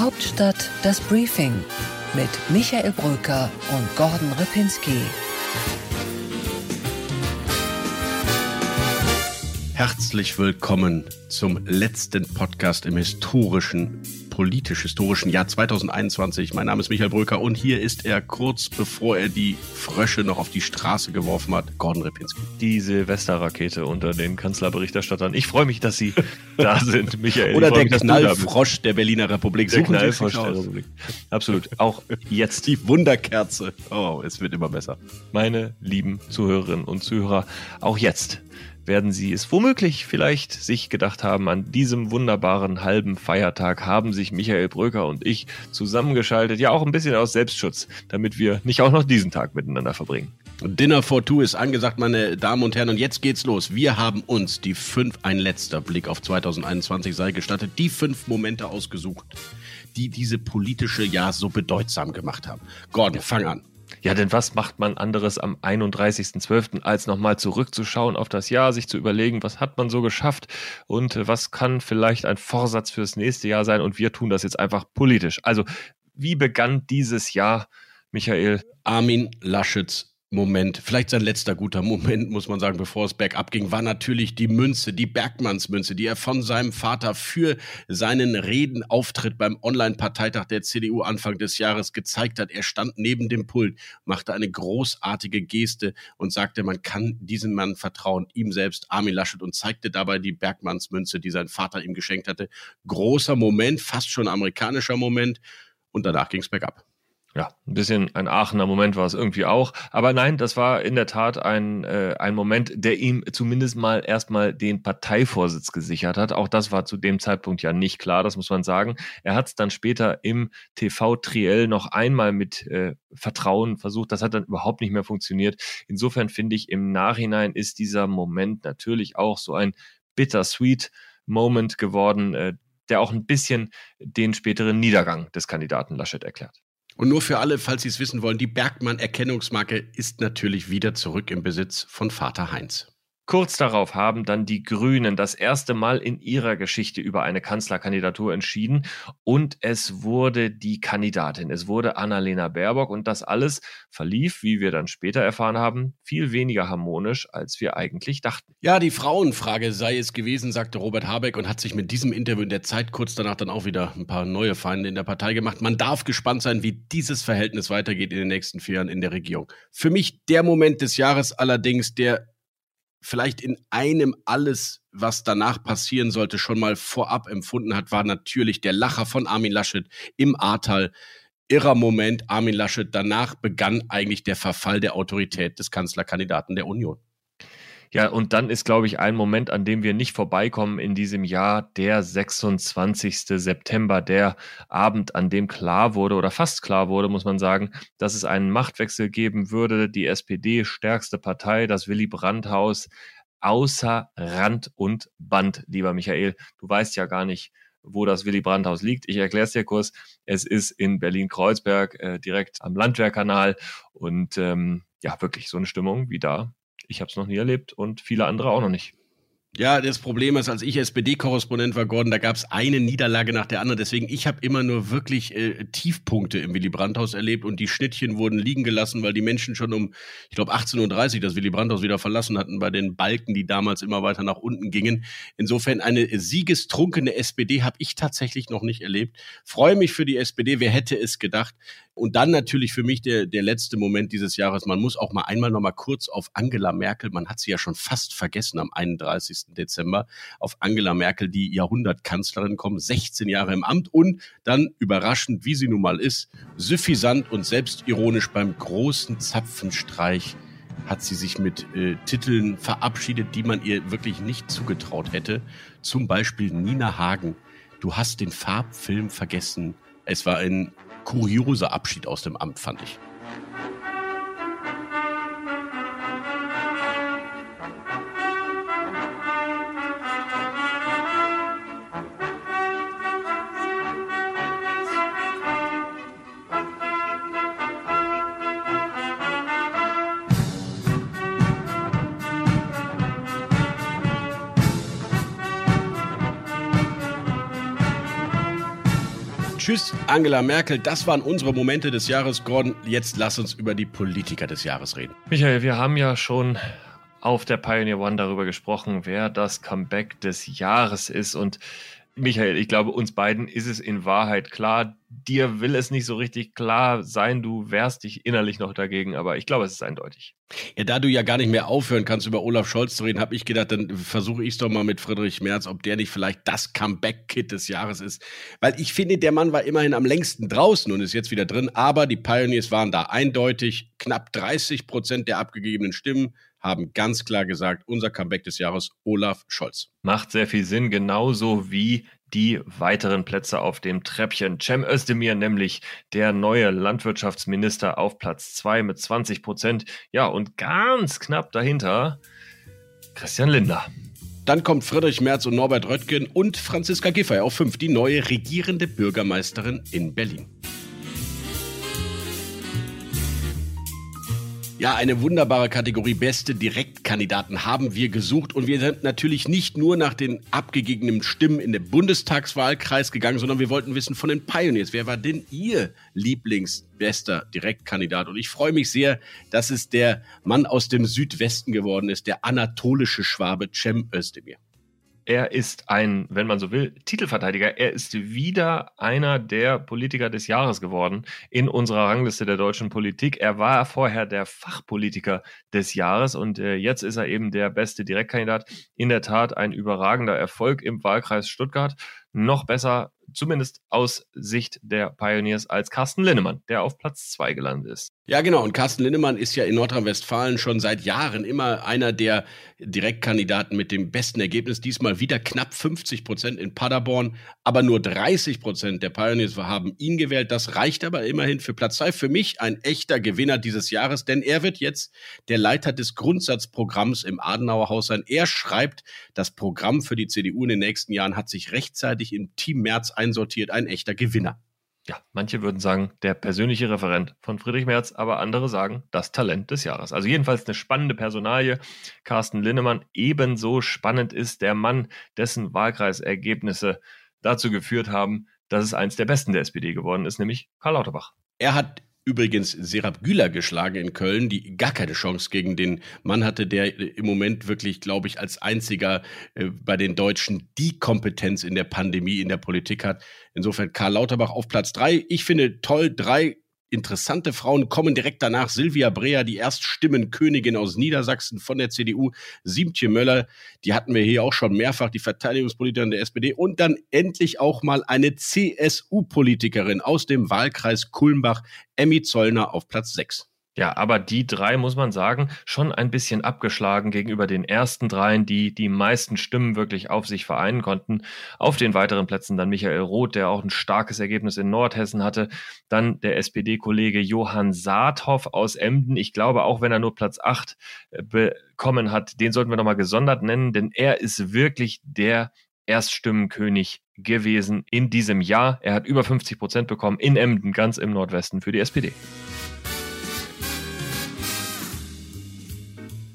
Hauptstadt das Briefing mit Michael Bröker und Gordon Ripinski. Herzlich willkommen zum letzten Podcast im historischen politisch-historischen Jahr 2021. Mein Name ist Michael Bröker und hier ist er kurz bevor er die Frösche noch auf die Straße geworfen hat, Gordon Repinski. Die Silvesterrakete unter den Kanzlerberichterstattern. Ich freue mich, dass Sie da sind, Michael. Oder der Knallfrosch der Berliner Republik. Der Knallfrosch der Republik. Absolut. Auch jetzt. Die Wunderkerze. Oh, es wird immer besser. Meine lieben Zuhörerinnen und Zuhörer, auch jetzt werden Sie es womöglich vielleicht sich gedacht haben, an diesem wunderbaren halben Feiertag haben sich Michael Bröker und ich zusammengeschaltet, ja auch ein bisschen aus Selbstschutz, damit wir nicht auch noch diesen Tag miteinander verbringen. Dinner for Two ist angesagt, meine Damen und Herren. Und jetzt geht's los. Wir haben uns die fünf, ein letzter Blick auf 2021 sei gestattet, die fünf Momente ausgesucht, die diese politische Jahr so bedeutsam gemacht haben. Gordon, fang an. Ja, denn was macht man anderes am 31.12., als nochmal zurückzuschauen auf das Jahr, sich zu überlegen, was hat man so geschafft und äh, was kann vielleicht ein Vorsatz fürs nächste Jahr sein und wir tun das jetzt einfach politisch. Also, wie begann dieses Jahr, Michael? Armin Laschets Moment, vielleicht sein letzter guter Moment, muss man sagen, bevor es bergab ging, war natürlich die Münze, die Bergmannsmünze, die er von seinem Vater für seinen Redenauftritt beim Online-Parteitag der CDU Anfang des Jahres gezeigt hat. Er stand neben dem Pult, machte eine großartige Geste und sagte, man kann diesem Mann vertrauen, ihm selbst, Armin Laschet, und zeigte dabei die Bergmannsmünze, die sein Vater ihm geschenkt hatte. Großer Moment, fast schon amerikanischer Moment. Und danach ging es bergab ja, ein bisschen ein Aachener Moment war es irgendwie auch. Aber nein, das war in der Tat ein, äh, ein Moment, der ihm zumindest mal erstmal den Parteivorsitz gesichert hat. Auch das war zu dem Zeitpunkt ja nicht klar, das muss man sagen. Er hat es dann später im TV-Triell noch einmal mit äh, Vertrauen versucht. Das hat dann überhaupt nicht mehr funktioniert. Insofern finde ich, im Nachhinein ist dieser Moment natürlich auch so ein bittersweet Moment geworden, äh, der auch ein bisschen den späteren Niedergang des Kandidaten Laschet erklärt. Und nur für alle, falls Sie es wissen wollen, die Bergmann-Erkennungsmarke ist natürlich wieder zurück im Besitz von Vater Heinz. Kurz darauf haben dann die Grünen das erste Mal in ihrer Geschichte über eine Kanzlerkandidatur entschieden und es wurde die Kandidatin. Es wurde Annalena Baerbock und das alles verlief, wie wir dann später erfahren haben, viel weniger harmonisch, als wir eigentlich dachten. Ja, die Frauenfrage sei es gewesen, sagte Robert Habeck und hat sich mit diesem Interview in der Zeit kurz danach dann auch wieder ein paar neue Feinde in der Partei gemacht. Man darf gespannt sein, wie dieses Verhältnis weitergeht in den nächsten vier Jahren in der Regierung. Für mich der Moment des Jahres allerdings, der vielleicht in einem alles, was danach passieren sollte, schon mal vorab empfunden hat, war natürlich der Lacher von Armin Laschet im Ahrtal. Irrer Moment, Armin Laschet. Danach begann eigentlich der Verfall der Autorität des Kanzlerkandidaten der Union. Ja, und dann ist, glaube ich, ein Moment, an dem wir nicht vorbeikommen in diesem Jahr, der 26. September, der Abend, an dem klar wurde oder fast klar wurde, muss man sagen, dass es einen Machtwechsel geben würde. Die SPD, stärkste Partei, das Willy Brandt-Haus, außer Rand und Band, lieber Michael. Du weißt ja gar nicht, wo das Willy Brandt-Haus liegt. Ich erkläre es dir kurz. Es ist in Berlin-Kreuzberg, äh, direkt am Landwehrkanal. Und ähm, ja, wirklich so eine Stimmung wie da ich habe es noch nie erlebt und viele andere auch noch nicht. Ja, das Problem ist, als ich SPD-Korrespondent war, Gordon, da gab es eine Niederlage nach der anderen. Deswegen, ich habe immer nur wirklich äh, Tiefpunkte im Willy Brandt-Haus erlebt und die Schnittchen wurden liegen gelassen, weil die Menschen schon um, ich glaube, 18.30 Uhr das Willy Brandt-Haus wieder verlassen hatten bei den Balken, die damals immer weiter nach unten gingen. Insofern eine siegestrunkene SPD habe ich tatsächlich noch nicht erlebt. Freue mich für die SPD, wer hätte es gedacht. Und dann natürlich für mich der, der letzte Moment dieses Jahres. Man muss auch mal einmal noch mal kurz auf Angela Merkel, man hat sie ja schon fast vergessen am 31. Dezember, auf Angela Merkel, die Jahrhundertkanzlerin kommt, 16 Jahre im Amt und dann überraschend, wie sie nun mal ist, suffisant und selbstironisch beim großen Zapfenstreich hat sie sich mit äh, Titeln verabschiedet, die man ihr wirklich nicht zugetraut hätte. Zum Beispiel Nina Hagen. Du hast den Farbfilm vergessen. Es war ein kurioser Abschied aus dem Amt, fand ich. Tschüss, Angela Merkel. Das waren unsere Momente des Jahres, Gordon. Jetzt lass uns über die Politiker des Jahres reden. Michael, wir haben ja schon auf der Pioneer One darüber gesprochen, wer das Comeback des Jahres ist. Und Michael, ich glaube, uns beiden ist es in Wahrheit klar. Dir will es nicht so richtig klar sein. Du wehrst dich innerlich noch dagegen, aber ich glaube, es ist eindeutig. Ja, da du ja gar nicht mehr aufhören kannst, über Olaf Scholz zu reden, habe ich gedacht, dann versuche ich es doch mal mit Friedrich Merz, ob der nicht vielleicht das Comeback-Kit des Jahres ist. Weil ich finde, der Mann war immerhin am längsten draußen und ist jetzt wieder drin. Aber die Pioneers waren da eindeutig. Knapp 30 Prozent der abgegebenen Stimmen haben ganz klar gesagt, unser Comeback des Jahres Olaf Scholz. Macht sehr viel Sinn, genauso wie die weiteren Plätze auf dem Treppchen. Cem Özdemir, nämlich der neue Landwirtschaftsminister auf Platz 2 mit 20 Prozent. Ja, und ganz knapp dahinter Christian Linder. Dann kommt Friedrich Merz und Norbert Röttgen und Franziska Giffey auf 5, die neue regierende Bürgermeisterin in Berlin. Ja, eine wunderbare Kategorie beste Direktkandidaten haben wir gesucht und wir sind natürlich nicht nur nach den abgegebenen Stimmen in den Bundestagswahlkreis gegangen, sondern wir wollten wissen von den Pioneers, wer war denn Ihr Lieblingsbester Direktkandidat? Und ich freue mich sehr, dass es der Mann aus dem Südwesten geworden ist, der anatolische Schwabe Cem Özdemir. Er ist ein, wenn man so will, Titelverteidiger. Er ist wieder einer der Politiker des Jahres geworden in unserer Rangliste der deutschen Politik. Er war vorher der Fachpolitiker des Jahres und äh, jetzt ist er eben der beste Direktkandidat. In der Tat ein überragender Erfolg im Wahlkreis Stuttgart. Noch besser zumindest aus Sicht der Pioneers als Carsten Linnemann, der auf Platz zwei gelandet ist. Ja, genau. Und Carsten Linnemann ist ja in Nordrhein-Westfalen schon seit Jahren immer einer der Direktkandidaten mit dem besten Ergebnis. Diesmal wieder knapp 50 Prozent in Paderborn, aber nur 30 Prozent der Pioneers haben ihn gewählt. Das reicht aber immerhin für Platz zwei. Für mich ein echter Gewinner dieses Jahres, denn er wird jetzt der Leiter des Grundsatzprogramms im Adenauer Haus sein. Er schreibt, das Programm für die CDU in den nächsten Jahren hat sich rechtzeitig im Team März einsortiert. Ein echter Gewinner ja, manche würden sagen, der persönliche Referent von Friedrich Merz, aber andere sagen, das Talent des Jahres. Also jedenfalls eine spannende Personalie. Carsten Linnemann, ebenso spannend ist der Mann, dessen Wahlkreisergebnisse dazu geführt haben, dass es eins der besten der SPD geworden ist, nämlich Karl Lauterbach. Er hat übrigens Serap Güler geschlagen in Köln, die gar keine Chance gegen den Mann hatte, der im Moment wirklich, glaube ich, als einziger äh, bei den Deutschen die Kompetenz in der Pandemie in der Politik hat. Insofern Karl Lauterbach auf Platz drei. Ich finde toll, drei interessante Frauen kommen direkt danach. Silvia Breer, die Erststimmenkönigin aus Niedersachsen von der CDU. Siemtje Möller, die hatten wir hier auch schon mehrfach, die Verteidigungspolitikerin der SPD. Und dann endlich auch mal eine CSU-Politikerin aus dem Wahlkreis Kulmbach, Emmy Zollner auf Platz 6. Ja, aber die drei, muss man sagen, schon ein bisschen abgeschlagen gegenüber den ersten dreien, die die meisten Stimmen wirklich auf sich vereinen konnten. Auf den weiteren Plätzen dann Michael Roth, der auch ein starkes Ergebnis in Nordhessen hatte. Dann der SPD-Kollege Johann Saathoff aus Emden. Ich glaube, auch wenn er nur Platz 8 äh, bekommen hat, den sollten wir nochmal gesondert nennen, denn er ist wirklich der Erststimmenkönig gewesen in diesem Jahr. Er hat über 50 Prozent bekommen in Emden, ganz im Nordwesten für die SPD.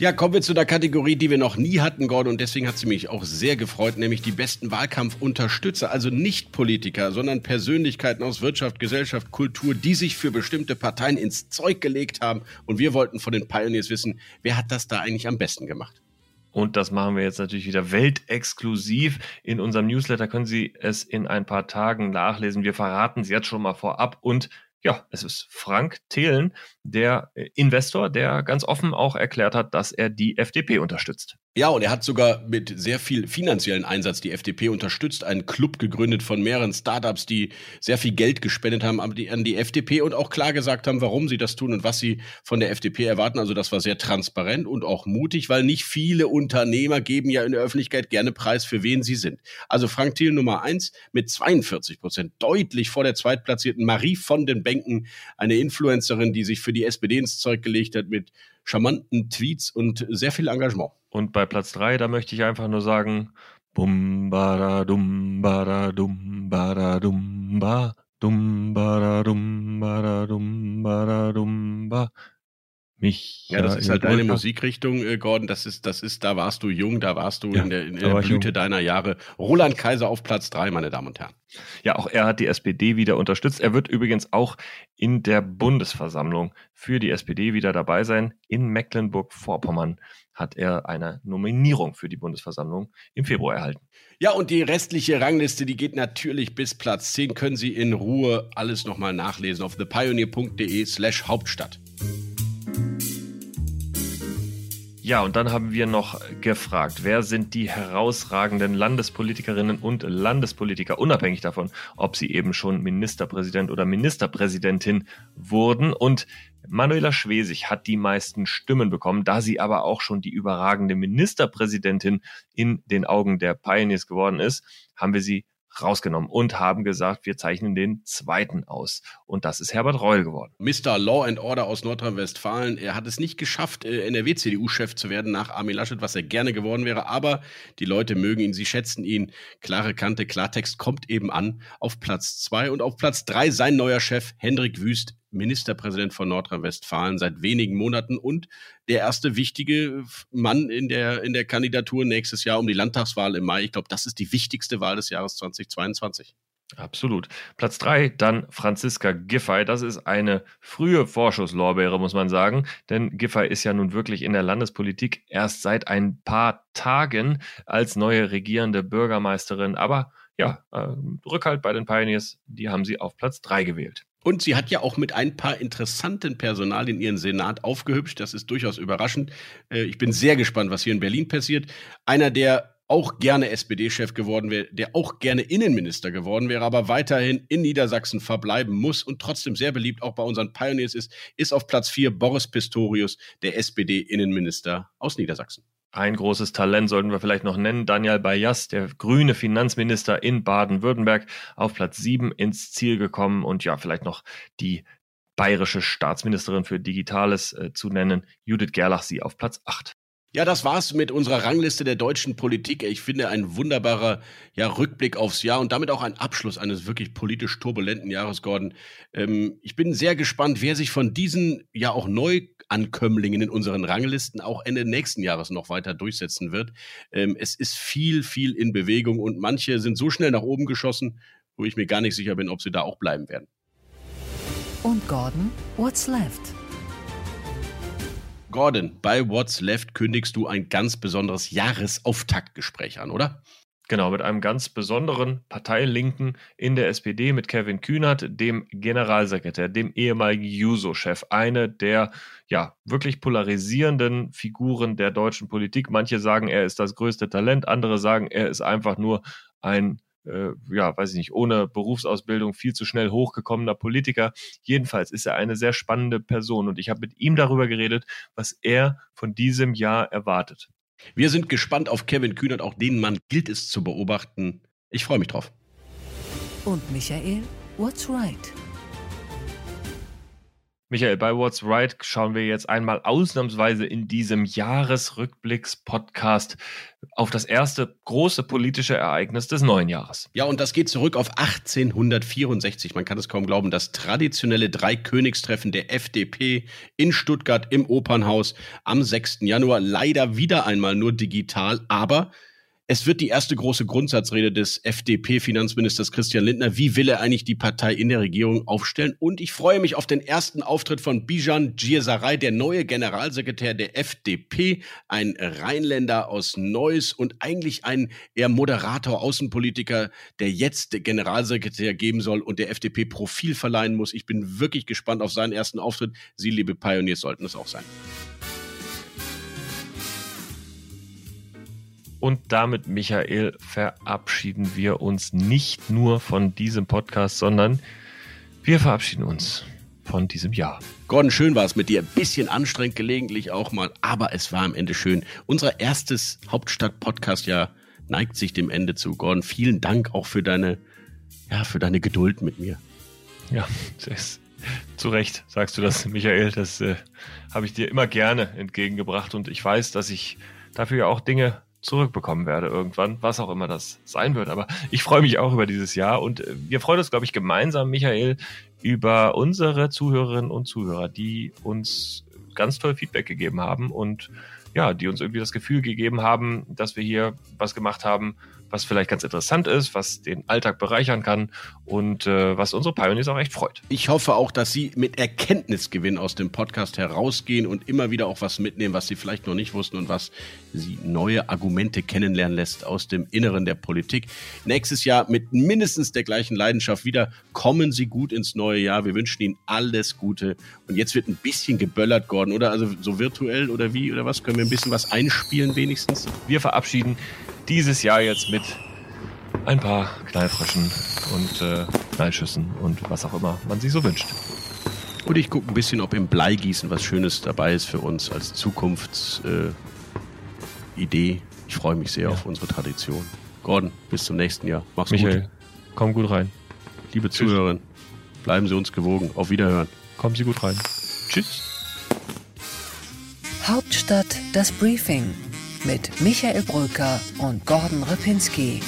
Ja, kommen wir zu der Kategorie, die wir noch nie hatten, Gordon, und deswegen hat sie mich auch sehr gefreut, nämlich die besten Wahlkampfunterstützer, also nicht Politiker, sondern Persönlichkeiten aus Wirtschaft, Gesellschaft, Kultur, die sich für bestimmte Parteien ins Zeug gelegt haben. Und wir wollten von den Pioneers wissen, wer hat das da eigentlich am besten gemacht? Und das machen wir jetzt natürlich wieder weltexklusiv. In unserem Newsletter können Sie es in ein paar Tagen nachlesen. Wir verraten es jetzt schon mal vorab und ja, es ist Frank Thelen, der äh, Investor, der ganz offen auch erklärt hat, dass er die FDP unterstützt. Ja, und er hat sogar mit sehr viel finanziellen Einsatz die FDP unterstützt, einen Club gegründet von mehreren Startups, die sehr viel Geld gespendet haben an die, an die FDP und auch klar gesagt haben, warum sie das tun und was sie von der FDP erwarten. Also das war sehr transparent und auch mutig, weil nicht viele Unternehmer geben ja in der Öffentlichkeit gerne Preis, für wen sie sind. Also Frank Thiel Nummer eins mit 42 Prozent, deutlich vor der zweitplatzierten Marie von den Bänken, eine Influencerin, die sich für die SPD ins Zeug gelegt hat mit charmanten Tweets und sehr viel Engagement. Und bei Platz 3, da möchte ich einfach nur sagen, bum bada dum bada dum bada dum ba dum bada dum bada dum bada dum ba mich. Ja, das ist halt deine Musikrichtung, äh, Gordon. Das ist, das ist, da warst du jung, da warst du ja, in der, in der Blüte jung. deiner Jahre. Roland Kaiser auf Platz drei, meine Damen und Herren. Ja, auch er hat die SPD wieder unterstützt. Er wird übrigens auch in der Bundesversammlung für die SPD wieder dabei sein. In Mecklenburg-Vorpommern hat er eine Nominierung für die Bundesversammlung im Februar erhalten. Ja, und die restliche Rangliste, die geht natürlich bis Platz 10. Können Sie in Ruhe alles nochmal nachlesen auf thepioneer.de slash Hauptstadt. Ja, und dann haben wir noch gefragt, wer sind die herausragenden Landespolitikerinnen und Landespolitiker, unabhängig davon, ob sie eben schon Ministerpräsident oder Ministerpräsidentin wurden. Und Manuela Schwesig hat die meisten Stimmen bekommen, da sie aber auch schon die überragende Ministerpräsidentin in den Augen der Pioneers geworden ist, haben wir sie rausgenommen und haben gesagt, wir zeichnen den zweiten aus. Und das ist Herbert Reul geworden. Mr. Law and Order aus Nordrhein-Westfalen. Er hat es nicht geschafft, äh, NRW-CDU-Chef zu werden nach Armin Laschet, was er gerne geworden wäre. Aber die Leute mögen ihn, sie schätzen ihn. Klare Kante, Klartext kommt eben an auf Platz zwei und auf Platz drei sein neuer Chef Hendrik Wüst Ministerpräsident von Nordrhein-Westfalen seit wenigen Monaten und der erste wichtige Mann in der, in der Kandidatur nächstes Jahr um die Landtagswahl im Mai. Ich glaube, das ist die wichtigste Wahl des Jahres 2022. Absolut. Platz drei, dann Franziska Giffey. Das ist eine frühe Vorschusslorbeere, muss man sagen. Denn Giffey ist ja nun wirklich in der Landespolitik erst seit ein paar Tagen als neue regierende Bürgermeisterin. Aber ja, äh, Rückhalt bei den Pioneers, die haben sie auf Platz drei gewählt. Und sie hat ja auch mit ein paar interessanten Personalien ihren Senat aufgehübscht. Das ist durchaus überraschend. Äh, ich bin sehr gespannt, was hier in Berlin passiert. Einer, der auch gerne SPD-Chef geworden wäre, der auch gerne Innenminister geworden wäre, aber weiterhin in Niedersachsen verbleiben muss und trotzdem sehr beliebt auch bei unseren Pioneers ist, ist auf Platz vier Boris Pistorius, der SPD-Innenminister aus Niedersachsen. Ein großes Talent sollten wir vielleicht noch nennen. Daniel Bayas, der grüne Finanzminister in Baden-Württemberg, auf Platz sieben ins Ziel gekommen. Und ja, vielleicht noch die bayerische Staatsministerin für Digitales äh, zu nennen, Judith Gerlach, sie auf Platz acht. Ja, das war's mit unserer Rangliste der deutschen Politik. Ich finde ein wunderbarer ja, Rückblick aufs Jahr und damit auch ein Abschluss eines wirklich politisch turbulenten Jahres, Gordon. Ähm, ich bin sehr gespannt, wer sich von diesen ja auch Neuankömmlingen in unseren Ranglisten auch Ende nächsten Jahres noch weiter durchsetzen wird. Ähm, es ist viel, viel in Bewegung und manche sind so schnell nach oben geschossen, wo ich mir gar nicht sicher bin, ob sie da auch bleiben werden. Und Gordon, what's left? Gordon, bei What's Left kündigst du ein ganz besonderes Jahresauftaktgespräch an, oder? Genau, mit einem ganz besonderen Parteilinken in der SPD, mit Kevin Kühnert, dem Generalsekretär, dem ehemaligen Juso-Chef, eine der ja wirklich polarisierenden Figuren der deutschen Politik. Manche sagen, er ist das größte Talent, andere sagen, er ist einfach nur ein äh, ja, weiß ich nicht, ohne Berufsausbildung viel zu schnell hochgekommener Politiker. Jedenfalls ist er eine sehr spannende Person und ich habe mit ihm darüber geredet, was er von diesem Jahr erwartet. Wir sind gespannt auf Kevin Kühnert, auch den Mann gilt es zu beobachten. Ich freue mich drauf. Und Michael, what's right? Michael, bei What's Right schauen wir jetzt einmal ausnahmsweise in diesem Jahresrückblicks-Podcast auf das erste große politische Ereignis des neuen Jahres. Ja, und das geht zurück auf 1864. Man kann es kaum glauben. Das traditionelle Dreikönigstreffen der FDP in Stuttgart im Opernhaus am 6. Januar. Leider wieder einmal nur digital, aber es wird die erste große Grundsatzrede des FDP-Finanzministers Christian Lindner. Wie will er eigentlich die Partei in der Regierung aufstellen? Und ich freue mich auf den ersten Auftritt von Bijan Djirsaray, der neue Generalsekretär der FDP, ein Rheinländer aus Neuss und eigentlich ein eher Moderator, Außenpolitiker, der jetzt Generalsekretär geben soll und der FDP Profil verleihen muss. Ich bin wirklich gespannt auf seinen ersten Auftritt. Sie, liebe Pioneers, sollten es auch sein. Und damit, Michael, verabschieden wir uns nicht nur von diesem Podcast, sondern wir verabschieden uns von diesem Jahr. Gordon, schön war es mit dir. Ein bisschen anstrengend gelegentlich auch mal, aber es war am Ende schön. Unser erstes Hauptstadt-Podcast-Jahr neigt sich dem Ende zu. Gordon, vielen Dank auch für deine, ja, für deine Geduld mit mir. Ja, ist, zu Recht sagst du das, Michael. Das äh, habe ich dir immer gerne entgegengebracht und ich weiß, dass ich dafür ja auch Dinge zurückbekommen werde irgendwann, was auch immer das sein wird. Aber ich freue mich auch über dieses Jahr und äh, wir freuen uns, glaube ich, gemeinsam, Michael, über unsere Zuhörerinnen und Zuhörer, die uns ganz toll Feedback gegeben haben und ja, die uns irgendwie das Gefühl gegeben haben, dass wir hier was gemacht haben, was vielleicht ganz interessant ist, was den Alltag bereichern kann und äh, was unsere Pioneers auch echt freut. Ich hoffe auch, dass Sie mit Erkenntnisgewinn aus dem Podcast herausgehen und immer wieder auch was mitnehmen, was Sie vielleicht noch nicht wussten und was Sie neue Argumente kennenlernen lässt aus dem Inneren der Politik. Nächstes Jahr mit mindestens der gleichen Leidenschaft wieder. Kommen Sie gut ins neue Jahr. Wir wünschen Ihnen alles Gute. Und jetzt wird ein bisschen geböllert, Gordon, oder? Also so virtuell oder wie oder was? Können wir ein bisschen was einspielen wenigstens? Wir verabschieden dieses Jahr jetzt mit ein paar Knallfröschen und äh, Knallschüssen und was auch immer man sich so wünscht. Und ich gucke ein bisschen, ob im Bleigießen was Schönes dabei ist für uns als Zukunftsidee. Äh, ich freue mich sehr ja. auf unsere Tradition. Gordon, bis zum nächsten Jahr. Mach's Michael, gut. komm gut rein. Liebe Zuhörerinnen, bleiben Sie uns gewogen. Auf Wiederhören. Kommen Sie gut rein. Tschüss. Hauptstadt das Briefing mit Michael Bröker und Gordon Ripinski.